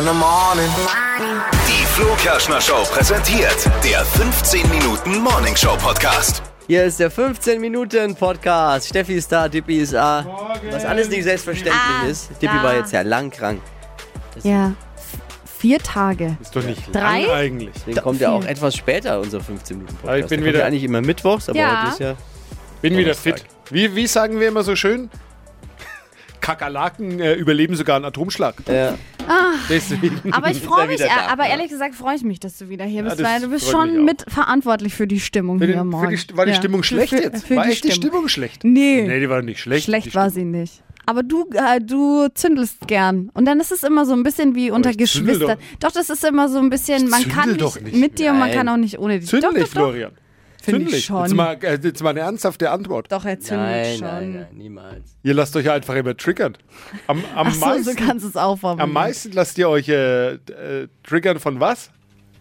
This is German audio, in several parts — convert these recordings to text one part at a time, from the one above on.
in the morning. Die Flo Kerschner Show präsentiert der 15 Minuten Morning Show Podcast. Hier ist der 15 Minuten Podcast. Steffi ist da, Dippi ist da. Was alles nicht selbstverständlich Ah, ist. Dippi da. war jetzt ja lang krank. Ja. F- Vier Tage. Ist doch nicht Drei? lang eigentlich. Deswegen kommt ja auch etwas später, unser 15 Minuten Podcast. Aber ich bin Der kommt wieder- ja eigentlich immer mittwochs, aber Ja. heute ist ja. Bin wieder Donnerstag. fit. Wie, wie sagen wir immer so schön? Kakerlaken äh, überleben sogar einen Atomschlag. Ja. Deswegen. Aber ich freue mich, äh, aber ja. ehrlich gesagt freue ich mich, dass du wieder hier Ja, bist, das weil du bist schon mitverantwortlich für die Stimmung Für hier den, morgen. für die, war die Ja. Stimmung schlecht für, jetzt? Für war die echt die Stimmung. Schlecht? Nee. Nee, die war nicht schlecht. Schlecht war sie nicht. Aber du, äh, du zündelst gern. Und dann ist es immer so ein bisschen wie unter zündel Geschwistern. Doch. das ist immer so ein bisschen, man zündel kann doch nicht, nicht. mit dir und man Nein. kann auch nicht ohne dich. Zündlich, doch, doch, doch. Finde ich schon. Jetzt mal, äh, jetzt mal eine ernsthafte Antwort. Doch, er zündet Nein, schon. nein, nein, niemals. Ihr lasst euch einfach immer triggern. Am, am, Ach so, meisten, so kannst du es auch am meisten lasst ihr euch äh, äh, triggern von was?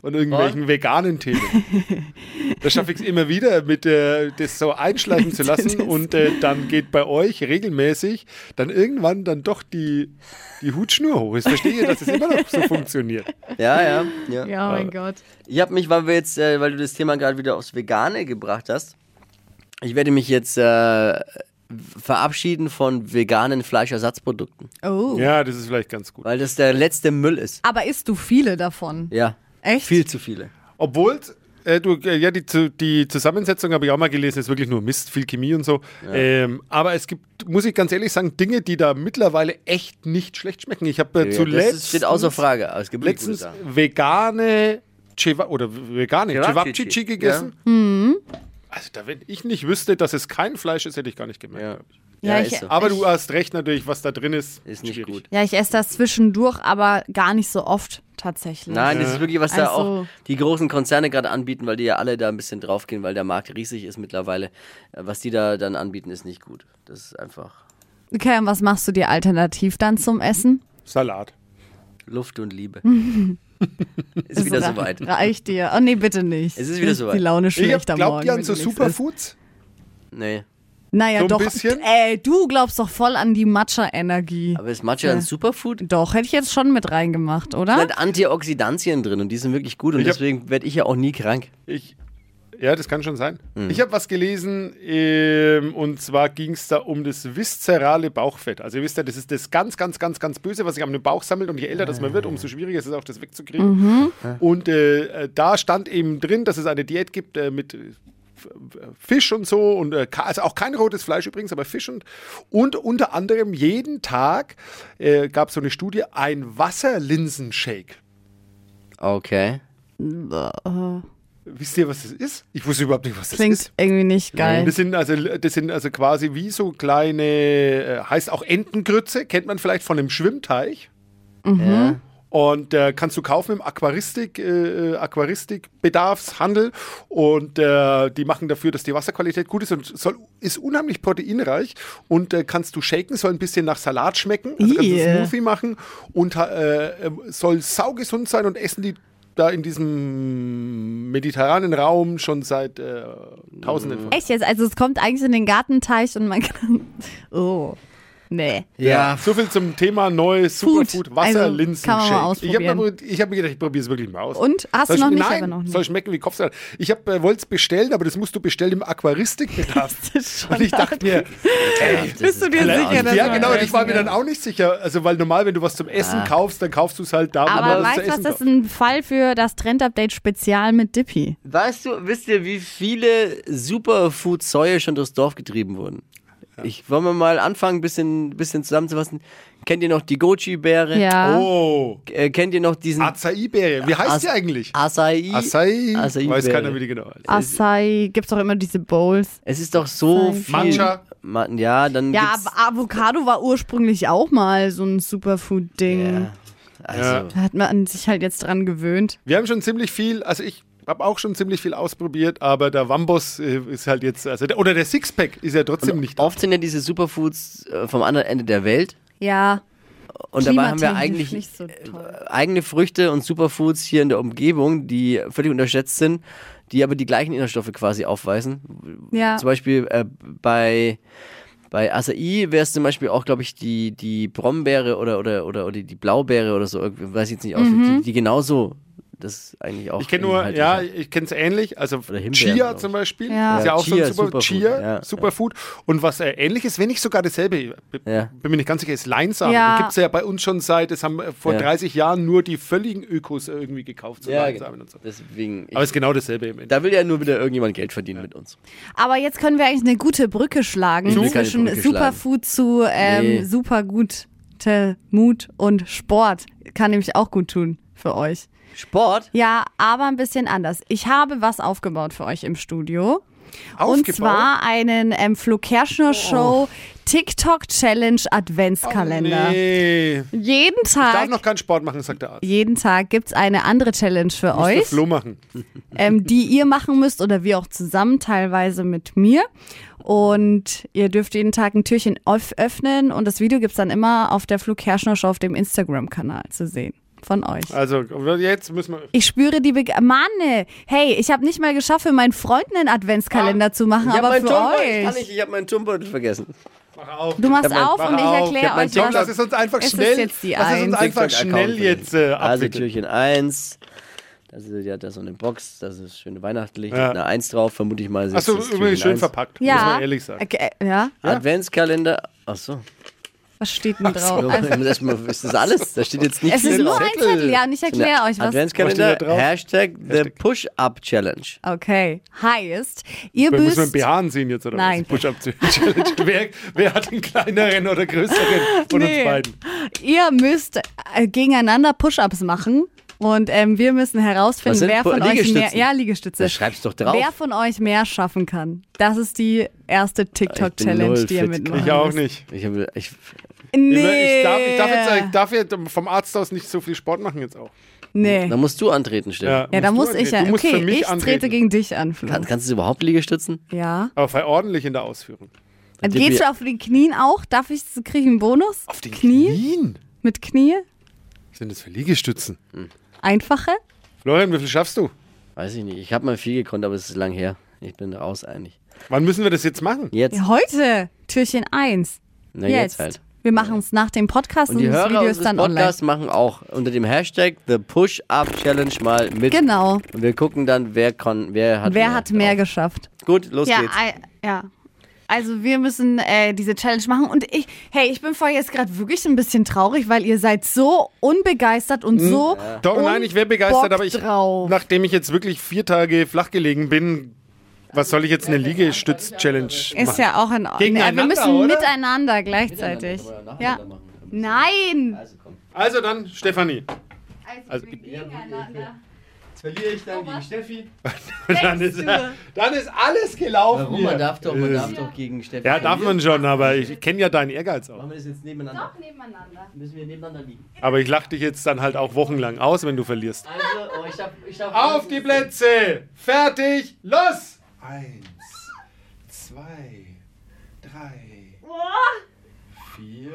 Von irgendwelchen veganen Themen. da schaffe ich es immer wieder, mit äh, das so einschleichen zu lassen und äh, dann geht bei euch regelmäßig dann irgendwann dann doch die, die Hutschnur hoch. Ich verstehe, dass es immer noch so funktioniert. Ja, ja. ja. Ja, mein Gott. Ich habe mich, weil wir jetzt, äh, weil du das Thema gerade wieder aufs Vegane gebracht hast, ich werde mich jetzt äh, verabschieden von veganen Fleischersatzprodukten, Oh. Ja, das ist vielleicht ganz gut. weil das der letzte Müll ist. Aber isst du viele davon? Ja. Echt? Viel zu viele. Obwohl, äh, du, äh, ja, die, die Zusammensetzung habe ich auch mal gelesen, ist wirklich nur Mist, viel Chemie und so. Ähm, aber es gibt, muss ich ganz ehrlich sagen, Dinge, die da mittlerweile echt nicht schlecht schmecken. Ich habe äh, das zuletzt ist, steht außer Frage. aber Es gibt letztens vegane Ceva oder vegane Cevapcici. Gegessen. Also da, wenn ich nicht wüsste, dass es kein Fleisch ist, hätte ich gar nicht gemerkt. Ja. ich. Ja, Ja, ich- ist so. Aber du hast recht natürlich, was da drin ist. Ist nicht schwierig. gut. Ja, ich esse das zwischendurch, aber gar nicht so oft tatsächlich. Nein, das ist wirklich, was da Also- auch die großen Konzerne gerade anbieten, weil die ja alle da ein bisschen draufgehen, weil der Markt riesig ist mittlerweile. Äh, Was die da dann anbieten, ist nicht gut. Das ist einfach Okay, und was machst du dir alternativ dann zum Essen? Salat. Luft und Liebe. ist wieder soweit. Reicht dir. Oh nee, bitte nicht. Es ist wieder soweit. Die Laune Ich hab, schlecht am glaubt Morgen. ihr an wenn so. Superfoods? Nee. Naja, So ein doch. bisschen? Ey, du glaubst doch voll an die Matcha-Energie. Aber ist Matcha ein Superfood? Doch, hätte ich jetzt schon mit reingemacht, Da oder? sind Antioxidantien drin und die sind wirklich gut und Ich deswegen werde ich ja auch nie krank. Ich, ja, das kann schon sein. Mhm. Ich habe was gelesen ähm, und zwar ging es da um das viszerale Bauchfett. Also ihr wisst ja, das ist das ganz, ganz, ganz, ganz Böse, was sich am Bauch sammelt und je älter das man wird, umso schwieriger ist es auch, das wegzukriegen. Und äh, äh, da stand eben drin, dass es eine Diät gibt äh, mit äh, Fisch und so und äh, also auch kein rotes Fleisch übrigens, aber Fisch und und unter anderem jeden Tag äh, gab es so eine Studie ein Wasserlinsenshake. Okay. Wisst ihr, was das ist? Ich wusste überhaupt nicht, was das Klingt ist. irgendwie nicht geil. Das sind, also, das sind also quasi wie so kleine, äh, heißt auch Entengrütze, kennt man vielleicht von einem Schwimmteich. Ja. Und äh, kannst du kaufen im Aquaristik, äh, Aquaristik-Bedarfshandel. Und äh, die machen dafür, dass die Wasserqualität gut ist und soll, ist unheimlich proteinreich. Und äh, kannst du shaken, soll ein bisschen nach Salat schmecken. Also kannst du Ih. Smoothie machen und äh, äh, soll saugesund sein und essen die da in diesem mediterranen Raum schon seit äh, Tausenden von Echt jetzt? Also es kommt eigentlich in den Gartenteich und man kann. Oh. Nee. Ja, So viel zum Thema neues Food. Superfood Also, kann man mal Ich habe hab mir gedacht, ich probiere es wirklich mal aus. Und? Hast Soll du noch ich- nicht, Nein, aber noch nicht. soll schmecken wie Kopfsalat. Ich hab, äh, wollte es bestellen, aber das musst du bestellen im Aquaristikbedarf. und ich dachte mir, ey, Bist du dir sicher, dass ja, genau, und ich war mir dann auch nicht sicher. Also, weil normal, wenn du was zum Essen kaufst, dann kaufst du es halt da, wo Aber weißt du was, das ist ein Fall für das Trend-Update-Spezial mit Dippy. Weißt du, wisst ihr, wie viele Superfood-Säue schon durchs Dorf getrieben wurden? Ich wollen wir mal anfangen, ein bisschen, bisschen zusammenzufassen. Kennt ihr noch die Goji-Beere? Ja. Oh, Äh, kennt ihr noch diesen Acai-Beere. Wie heißt As- die eigentlich? Acai? Acai. Acai-Beere. Weiß keiner, wie die genau heißt. Acai, gibt's doch immer diese Bowls. Es ist doch so Acai. viel. Matcha. Ma ja, dann Ja, Avocado war ursprünglich auch mal so ein Superfood-Ding. Ja, also, Ja. Da hat man sich halt jetzt dran gewöhnt. Wir haben schon ziemlich viel, also ich habe auch schon ziemlich viel ausprobiert, aber der Wambos äh, ist halt jetzt, also der, oder der Sixpack ist ja trotzdem nicht da. oft sind ja diese Superfoods äh, vom anderen Ende der Welt. Ja, Und dabei haben wir eigentlich nicht so toll. eigene Früchte und Superfoods hier in der Umgebung, die völlig unterschätzt sind, die aber die gleichen Inhaltsstoffe quasi aufweisen. Ja. Zum Beispiel äh, bei, Bei Acai wäre es zum Beispiel auch, glaube ich, die, die Brombeere oder, oder, oder, oder die Blaubeere oder so, weiß ich jetzt nicht aus, die, die genauso, das eigentlich auch. Ich kenne nur, ja, ich kenne es ähnlich. Also Chia zum Beispiel. Ja. Ist ja auch so Chia, ein super Superfood, Chia, ja, Superfood. Und was äh, ähnlich ist, wenn nicht sogar dasselbe, bin mir nicht ganz sicher, ist Leinsamen. Ja. Gibt es ja bei uns schon seit, es haben äh, vor Ja. 30 Jahren nur die völligen Ökos irgendwie gekauft. So Ja, Leinsamen und so. Deswegen. Aber es ist genau dasselbe im Endeffekt. da will ja nur wieder irgendjemand Geld verdienen mit uns. Aber jetzt können wir eigentlich eine gute Brücke schlagen zwischen Brücke Superfood zu ähm, Nee. super gute Mut und Sport. Kann nämlich auch gut tun für euch. Sport? Ja, aber ein bisschen anders. Ich habe was aufgebaut für euch im Studio. Und Aufgebaut? zwar einen ähm, Flo Kerschner Show TikTok Challenge Adventskalender. Nee. Jeden Ich darf Tag, noch keinen Sport machen, sagt der Arzt. jeden Tag gibt es eine andere Challenge für der euch. Flo machen. ähm, die ihr machen müsst oder wir auch zusammen, teilweise mit mir. Und ihr dürft jeden Tag ein Türchen öff- öffnen und das Video gibt es dann immer auf der Flug Herrschner Show auf dem Instagram-Kanal zu sehen. Von euch. Also jetzt müssen wir. Ich spüre die Beg Manne, hey, ich habe nicht mal geschafft, für meinen Freunden einen Adventskalender zu machen, Ich aber für Turmbeutel, ich kann euch. nicht, ich habe meinen Turmbeutel vergessen. Mach auf. Du machst Ich auf mach und ich. Ich erkläre euch TikTok- lass es uns einfach Es ist schnell. jetzt die lass es uns Eins. einfach schnell jetzt äh, Also. Türchen 1. Das ist ja das so eine Box, das ist schön weihnachtlich. Ja. Eine 1 drauf, vermute ich mal. Achso, ist übrigens schön 1. verpackt, muss Ja. man ehrlich sagen. Okay, ja, Adventskalender. Achso. Was steht denn drauf? So, Also, mal- ist das alles? Da steht jetzt nicht es ist nur ein Zettel, ja, und ich erkläre euch was. Adventskalender, Was steht da drauf? Hashtag The Push-Up Challenge. Okay, heißt, ihr Wer muss müsst. man BH anziehen jetzt oder Nein. was? Push-Up-Challenge. wer, wer hat den kleineren oder größeren von Nee. uns beiden? Ihr müsst äh, gegeneinander Push-Ups machen. Und ähm, wir müssen herausfinden, wer von euch mehr, ja, Liegestütze. Da schreib's doch drauf. Wer von euch mehr schaffen kann. Das ist die erste TikTok-Challenge, die ihr fit. mitmachen Ich auch müsst. nicht. Ich, hab, ich, Nee. Ich, darf, ich, darf jetzt, ich darf jetzt vom Arzt aus nicht so viel Sport machen jetzt auch. nee. da musst du antreten, Steffen. Ja, da muss ich ja. antreten. Du musst Okay, für mich ich antreten. trete gegen dich an. Kann, kannst du überhaupt Liegestützen? Ja. Aber sei ordentlich in der Ausführung. Geht Tippi- schon auf den Knien auch? Darf ich, kriege ich einen Bonus? Auf den Knie? Knien? Mit Knie? Was sind das für Liegestützen? Einfache? Florian, wie viel schaffst du? Weiß ich nicht. Ich habe mal viel gekonnt, aber es ist lang her. Ich bin raus eigentlich. Wann müssen wir das jetzt machen? Jetzt. Ja, heute. Türchen 1. Na, jetzt. jetzt halt. Wir machen es nach dem Podcast Und und, die das Hörer Video ist dann Podcasts machen auch unter dem Hashtag The Push-Up Challenge mal mit. online. Genau. Und wir gucken dann, wer, kann, wer hat Wer mehr. hat mehr geschafft? Gut, los Ja, geht's. ei- ja. Also wir müssen äh, diese Challenge machen und ich, hey, ich bin vorher jetzt gerade wirklich ein bisschen traurig, weil ihr seid so unbegeistert und so Doch, nein, ich wäre begeistert, aber ich, drauf. nachdem ich jetzt wirklich vier Tage flach gelegen bin, was soll ich jetzt eine Liegestütz-Challenge Ist machen? ja auch in Ordnung. Wir müssen oder? miteinander gleichzeitig. Ja. Nein. Also dann, Stefanie. Also, Also, gegeneinander. Jetzt verliere ich dann gegen Steffi. Dann ist, dann ist alles gelaufen. Warum? Man darf doch, man darf doch gegen Steffi. Ja, darf man schon, aber ich kenne ja deinen Ehrgeiz auch. Machen wir das jetzt nebeneinander? Nebeneinander. Müssen wir nebeneinander liegen. Aber ich lache dich jetzt dann halt auch wochenlang aus, wenn du verlierst. Also, oh, ich darf, ich darf Auf die Plätze! Fertig! Los! Eins, zwei, drei, vier,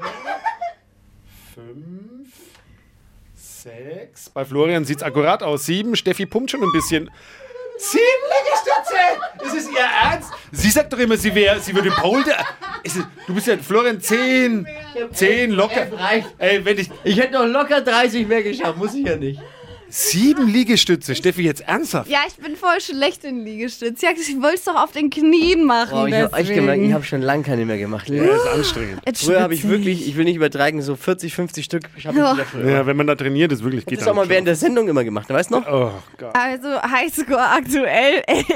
fünf, sechs. Bei Florian sieht es akkurat aus. Sieben. Steffi pumpt schon ein bisschen. Sieben Liegestütze! Ist es ihr Ernst? Sie sagt doch immer, sie wäre, sie würde Pole. Du bist ja Florian zehn. Zehn locker. reicht. Ey, wenn ich. Ich hätte noch locker 30 mehr geschafft, muss ich ja nicht. Sieben Liegestütze, Steffi, jetzt ernsthaft. Ja, ich bin voll schlecht in Liegestütz. Ja, ich wollte es doch auf den Knien machen. Oh, ich habe gemerkt, ich habe schon lange keine mehr gemacht. Ja, ist anstrengend. Jetzt Früher habe ich wirklich, ich will nicht übertreiben, so 40, 50 Stück habe ich wieder früher. Ja, wenn man da trainiert, ist wirklich geht Das auch mal dann während der Sendung immer gemacht, weißt du noch? Oh Gott. Also Highscore aktuell 11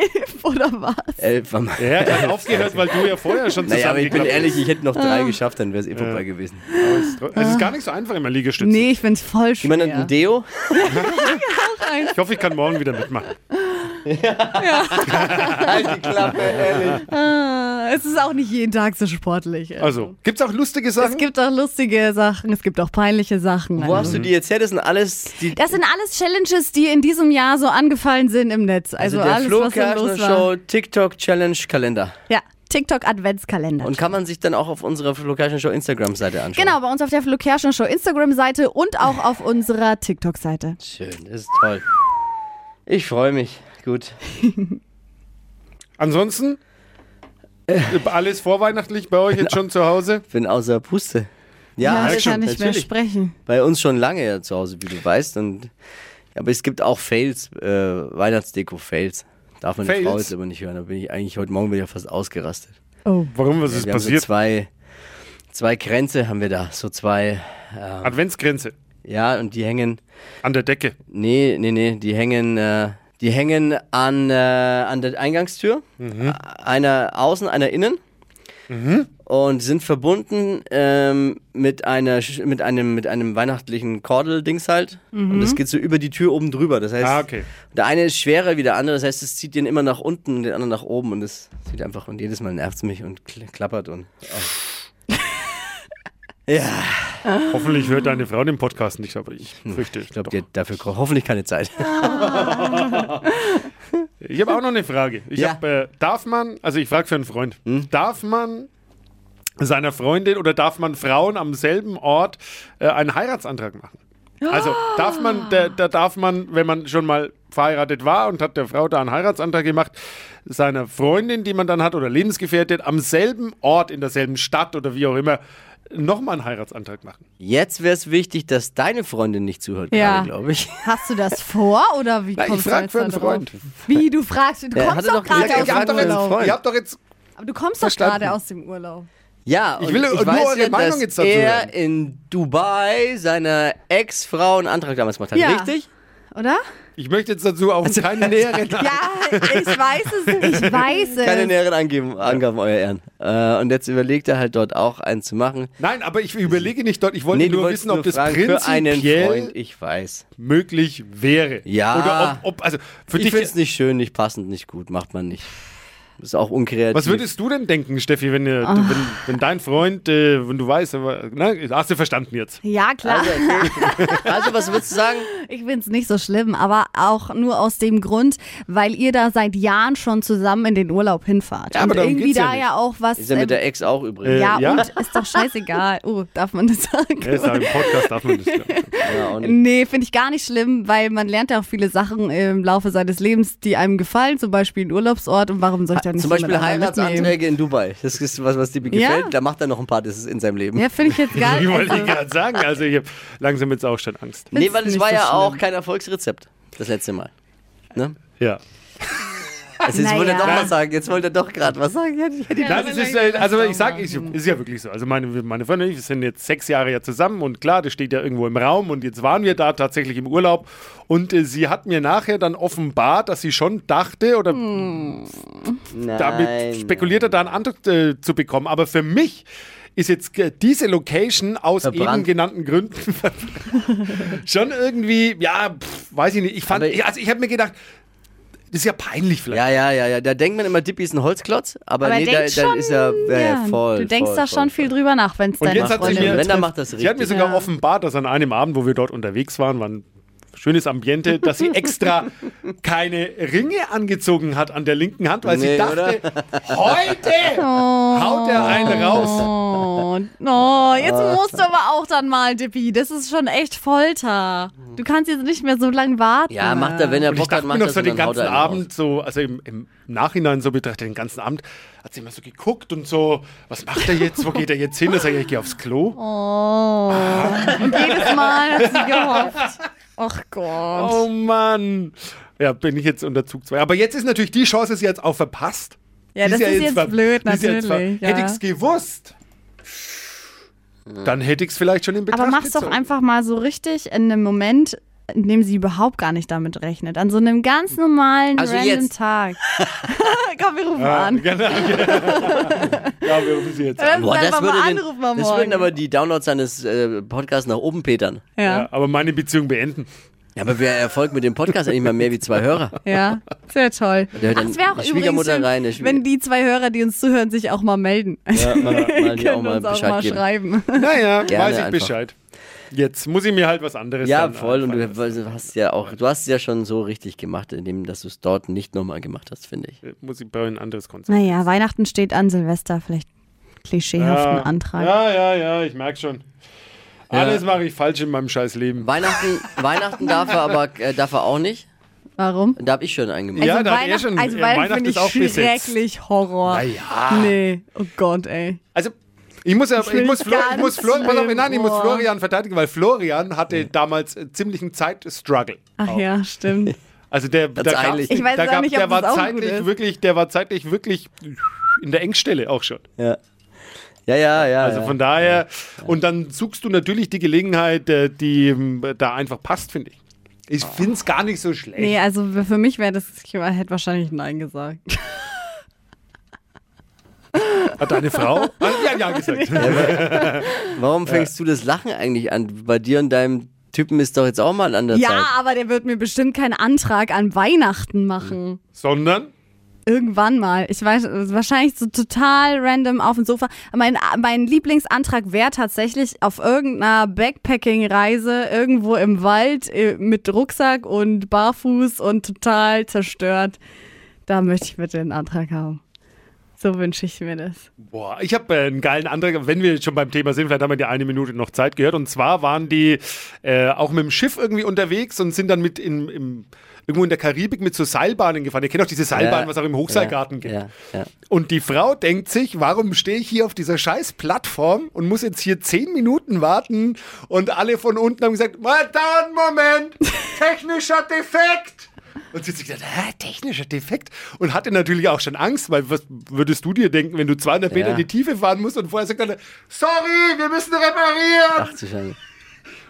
oder was? Elf war mal. Ja, er hat aufgehört, weil du ja vorher schon Naja, aber ich bin ehrlich, ich hätte noch Ah. drei geschafft, dann wäre es eh vorbei gewesen. bist. Es ist gar nicht so einfach immer Liegestütze. Nee, ich find's voll schwer. Jemand hat ein Deo? Ich hoffe, ich kann morgen wieder mitmachen. Halt die Klappe, ehrlich. Ah, es ist auch nicht jeden Tag so sportlich. Also, gibt's auch lustige Sachen? Es gibt auch lustige Sachen, es gibt auch peinliche Sachen. Wo hast Also. du die jetzt her? Das sind alles die. Das sind alles Challenges, die in diesem Jahr so angefallen sind im Netz. Also, der alles, Flo was so Kerschner los war. Show TikTok Challenge Kalender. Ja, TikTok Adventskalender. Und kann man sich dann auch auf unserer Kerschner Show Instagram-Seite anschauen. genau, bei uns auf der Kerschner Show Instagram-Seite und auch auf unserer TikTok-Seite. Schön, das ist toll. Ich freue mich. Gut. Ansonsten, Alles vorweihnachtlich bei euch jetzt schon zu Hause? Bin außer Puste. Ja, Ja, ich kann nicht mehr sprechen. Bei uns schon lange ja zu Hause, wie du weißt. Und, aber es gibt auch Fails, äh, Weihnachtsdeko-Fails. Darf meine Fails? Frau jetzt aber nicht hören. Da bin ich eigentlich heute Morgen wieder fast ausgerastet. Warum, was ist wir haben so passiert? zwei, zwei Kränze haben wir da. So zwei, Adventsgrenze ja, und die hängen, an der Decke. nee, nee, nee, die hängen, äh, die hängen an, äh, an der Eingangstür. Einer außen, einer innen. Und sind verbunden ähm, mit, einer, mit, einem, mit einem weihnachtlichen Kordel-Dings halt. Und das geht so über die Tür oben drüber. Das heißt, Ah, okay. der eine ist schwerer wie der andere. Das heißt, es zieht den immer nach unten und den anderen nach oben. Und das sieht einfach, und jedes Mal nervt es mich und kl- klappert. Und, oh. ja, Hoffentlich hört deine Frau den Podcast nicht, aber ich fürchte. Hm, ich glaube, die hat dafür hoffentlich keine Zeit. Ich habe auch noch eine Frage. Ich Ja. hab, äh, darf man, also ich frage für einen Freund, Hm? darf man seiner Freundin oder darf man Frauen am selben Ort äh, einen Heiratsantrag machen? Also darf man, da, da darf man, wenn man schon mal verheiratet war und hat der Frau da einen Heiratsantrag gemacht, seiner Freundin, die man dann hat oder Lebensgefährtin, am selben Ort, in derselben Stadt oder wie auch immer, nochmal einen Heiratsantrag machen. Jetzt wäre es wichtig, dass deine Freundin nicht zuhört, Ja. glaube ich. Hast du das vor oder wie Nein, ich kommst du frag jetzt für einen? Freund. Wie, du fragst, du Ja, kommst doch gerade aus dem Urlaub. Ihr habt doch jetzt Aber du kommst doch gerade aus dem Urlaub. Ja, Ich und will ich nur weiß eure ja, Meinung dass jetzt dazu er hören. in Dubai seiner Ex-Frau einen Antrag damals gemacht hat. Ja. Richtig? Oder? Ich möchte jetzt dazu auch keine näheren. Ja, ich weiß es. Ich weiß es. Keine näheren Angeben, Angaben, euer Ehren. Äh, und jetzt überlegt er halt dort auch einen zu machen. Nein, aber ich überlege nicht dort. Ich wollte du nur wolltest wissen, ob nur das fragen, für einen prinzipiell Freund, ich weiß. möglich wäre. Ja. Oder ob, ob also für Ich dich. finde es nicht schön, nicht passend, nicht gut, macht man nicht. Ist auch unkreativ. Was würdest du denn denken, Steffi, wenn, du, wenn, wenn dein Freund, äh, wenn du weißt, aber, na, hast du verstanden jetzt? Ja, klar. Also, was würdest du sagen? Ich find's nicht so schlimm, aber auch nur aus dem Grund, weil ihr da seit Jahren schon zusammen in den Urlaub hinfahrt. Ja, aber und darum irgendwie geht's ja da nicht. ja auch was. Ist ja mit ähm, der Ex auch übrigens. Äh, ja, ja? und ist doch scheißegal. Oh, darf man das sagen? Ja, ist ja, Im Podcast darf man das. Ja. Nee, finde ich gar nicht schlimm, weil man lernt ja auch viele Sachen im Laufe seines Lebens, die einem gefallen, zum Beispiel ein Urlaubsort und warum soll ich da nicht Zum Beispiel? Heiratsanträge in Dubai. Das ist was, was dir gefällt. Ja. Da macht er noch ein paar, das ist in seinem Leben. Ja, finde ich jetzt gar Ich nicht. wollte Also, gerade sagen, also ich habe langsam jetzt auch schon Angst. nee, weil es war so ja auch schlimm. kein Erfolgsrezept. Das letzte Mal. Ne? Ja. Also jetzt wollte er Naja. doch was sagen. Jetzt wollte er doch gerade was sagen. Ja, ich es ist, äh, also ich sage, es ist ja wirklich so. Also meine, meine Freundin und ich, sind jetzt sechs Jahre ja zusammen und klar, das steht ja irgendwo im Raum und jetzt waren wir da tatsächlich im Urlaub und äh, sie hat mir nachher dann offenbart, dass sie schon dachte oder damit Nein. spekuliert hat, da einen Antrag äh, zu bekommen. Aber für mich ist jetzt äh, diese Location aus Verbrannt. eben genannten Gründen schon irgendwie, ja, pff, weiß ich nicht. Ich fand, ich- also ich habe mir gedacht, das ist ja peinlich vielleicht. Ja, ja, ja, ja. Da denkt man immer, Dippi ist ein Holzklotz, aber, aber nee, da, da schon, ist er ja, ja, voll. du denkst voll, da voll, schon voll. viel drüber nach, wenn es deine jetzt hat sie Freundin mir, Wenn, dann macht das sie hat mir richtig. sogar Ja. offenbart, dass an einem Abend, wo wir dort unterwegs waren, war ein schönes Ambiente, dass sie extra keine Ringe angezogen hat an der linken Hand, weil sie Nee, dachte, heute haut er einen raus. Oh, oh, jetzt musst du aber auch dann mal, Dippi. Das ist schon echt Folter. Du kannst jetzt nicht mehr so lange warten. Ja, macht er, wenn er Bock hat, macht noch das so den ganzen er einen raus. Abend, so, also im, im Nachhinein so betrachtet, den ganzen Abend, hat sie immer so geguckt und so, was macht er jetzt, wo geht er jetzt hin? Da sag ich, ich gehe aufs Klo. Oh. Und jedes Mal hat sie gehofft. Ach Gott. Oh Mann. Ja, bin ich jetzt unter Zug 2. Aber jetzt ist natürlich die Chance, ist jetzt auch verpasst. Ja, Die das ist jetzt blöd, die ist jetzt ver- natürlich, ja. Hätte ich es gewusst, dann hätte ich es vielleicht schon in Betracht Aber mach's doch gezogen. einfach mal so richtig in einem Moment, in dem sie überhaupt gar nicht damit rechnet. An so einem ganz normalen, Also random jetzt. Tag. Komm, wir rufen Ja, an. genau. ja, wir rufen sie jetzt an. Boah, das würde, den, das Morgen. würden aber die Downloads seines äh, Podcasts nach oben petern. Ja, Ja, aber meine Beziehung beenden. Ja, aber wer erfolgt mit dem Podcast eigentlich mal mehr wie zwei Hörer? ja, sehr toll. Der Ach, es wäre auch übrigens schön, rein, wenn die zwei Hörer, die uns zuhören, sich auch mal melden. Ja, mal, mal, die auch mal uns auch Bescheid mal geben. schreiben. Naja, Gerne weiß ich einfach. Bescheid. Jetzt muss ich mir halt was anderes Ja, dann voll. Und du hast ja auch, du hast es ja schon so richtig gemacht, indem dass du es dort nicht nochmal gemacht hast, finde ich. lassen. Muss ich bei ein anderes Konzept. Naja, Weihnachten steht an, Silvester, vielleicht klischeehaften Antrag. Ja, ja, ja, ich merke schon. Alles mache ich falsch in meinem scheiß Leben. Weihnachten, Weihnachten darf er aber äh, darf er auch nicht. Warum? Da habe ich schon einen gemacht. Ja, also er Weihnacht, schon- also ja, Weihnachten Weihnachten finde ist ich schrecklich Horror. Naja. Nee, oh Gott, ey. Also, ich muss, ja, ich find muss, ich Flo, ich muss, Flo, pass auf, nein, ich muss. Florian verteidigen, weil Florian hatte damals ziemlich einen Zeitstruggle. Ach ja, stimmt. Also der, da gab's- eilig. Ich weiß da auch gab, nicht, ob der war auch zeitlich ist. wirklich, der war zeitlich wirklich in der Engstelle auch schon. Ja. Ja, ja, ja. Also ja. von daher, und dann suchst du natürlich die Gelegenheit, äh, die ähm, da einfach passt, finde ich. Ich finde es gar nicht so schlecht. Nee, also für mich wäre das, ich hätte wahrscheinlich Nein gesagt. Hat deine Frau? Ja, ja gesagt. Warum fängst du das Lachen eigentlich an? Bei dir und deinem Typen ist doch jetzt auch mal an der Ja, Zeit. aber der wird mir bestimmt keinen Antrag an Weihnachten machen. Sondern, Irgendwann mal. Ich weiß, wahrscheinlich so total random auf dem Sofa. Mein, mein Lieblingsantrag wäre tatsächlich auf irgendeiner Backpacking-Reise irgendwo im Wald äh, mit Rucksack und barfuß und total zerstört. Da möchte ich bitte einen Antrag haben. So wünsche ich mir das. boah, ich habe äh, einen geilen Antrag, wenn wir schon beim Thema sind, vielleicht haben wir die eine Minute noch Zeit gehört. Und zwar waren die äh, auch mit dem Schiff irgendwie unterwegs und sind dann mit in, im, irgendwo in der Karibik mit so Seilbahnen gefahren. Ihr kennt auch diese Seilbahnen, was auch im Hochseilgarten gibt. Ja, ja. Und die Frau denkt sich, warum stehe ich hier auf dieser scheiß Plattform und muss jetzt hier zehn Minuten warten? Und alle von unten haben gesagt, mal dauert einen Moment, technischer Defekt. Und sie hat sich gedacht, hä, technischer Defekt? Und hatte natürlich auch schon Angst, weil was würdest du dir denken, wenn du 200 Meter Ja. in die Tiefe fahren musst und vorher sagt einer, sorry, wir müssen reparieren. Ach.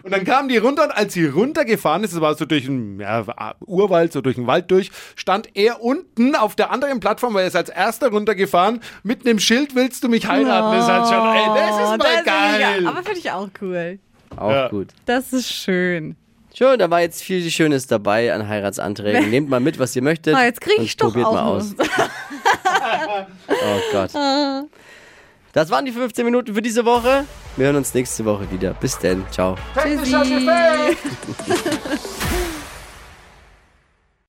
Und dann kam die runter und als sie runtergefahren ist, das war so durch einen ja, Urwald, so durch den Wald durch, stand er unten auf der anderen Plattform, weil er ist als erster runtergefahren, mit einem Schild, willst du mich heiraten? Das ist halt schon, ey, das ist mal Oh, das finde geil. Ich, aber finde ich auch cool. Auch Ja. gut. Das ist schön. Schön, da war jetzt viel Schönes dabei an Heiratsanträgen. Nehmt mal mit, was ihr möchtet. Ah, jetzt krieg und ich doch probiert auch mal aus. Oh Gott. Das waren die 15 Minuten für diese Woche. Wir hören uns nächste Woche wieder. Bis denn. Ciao. Defekt.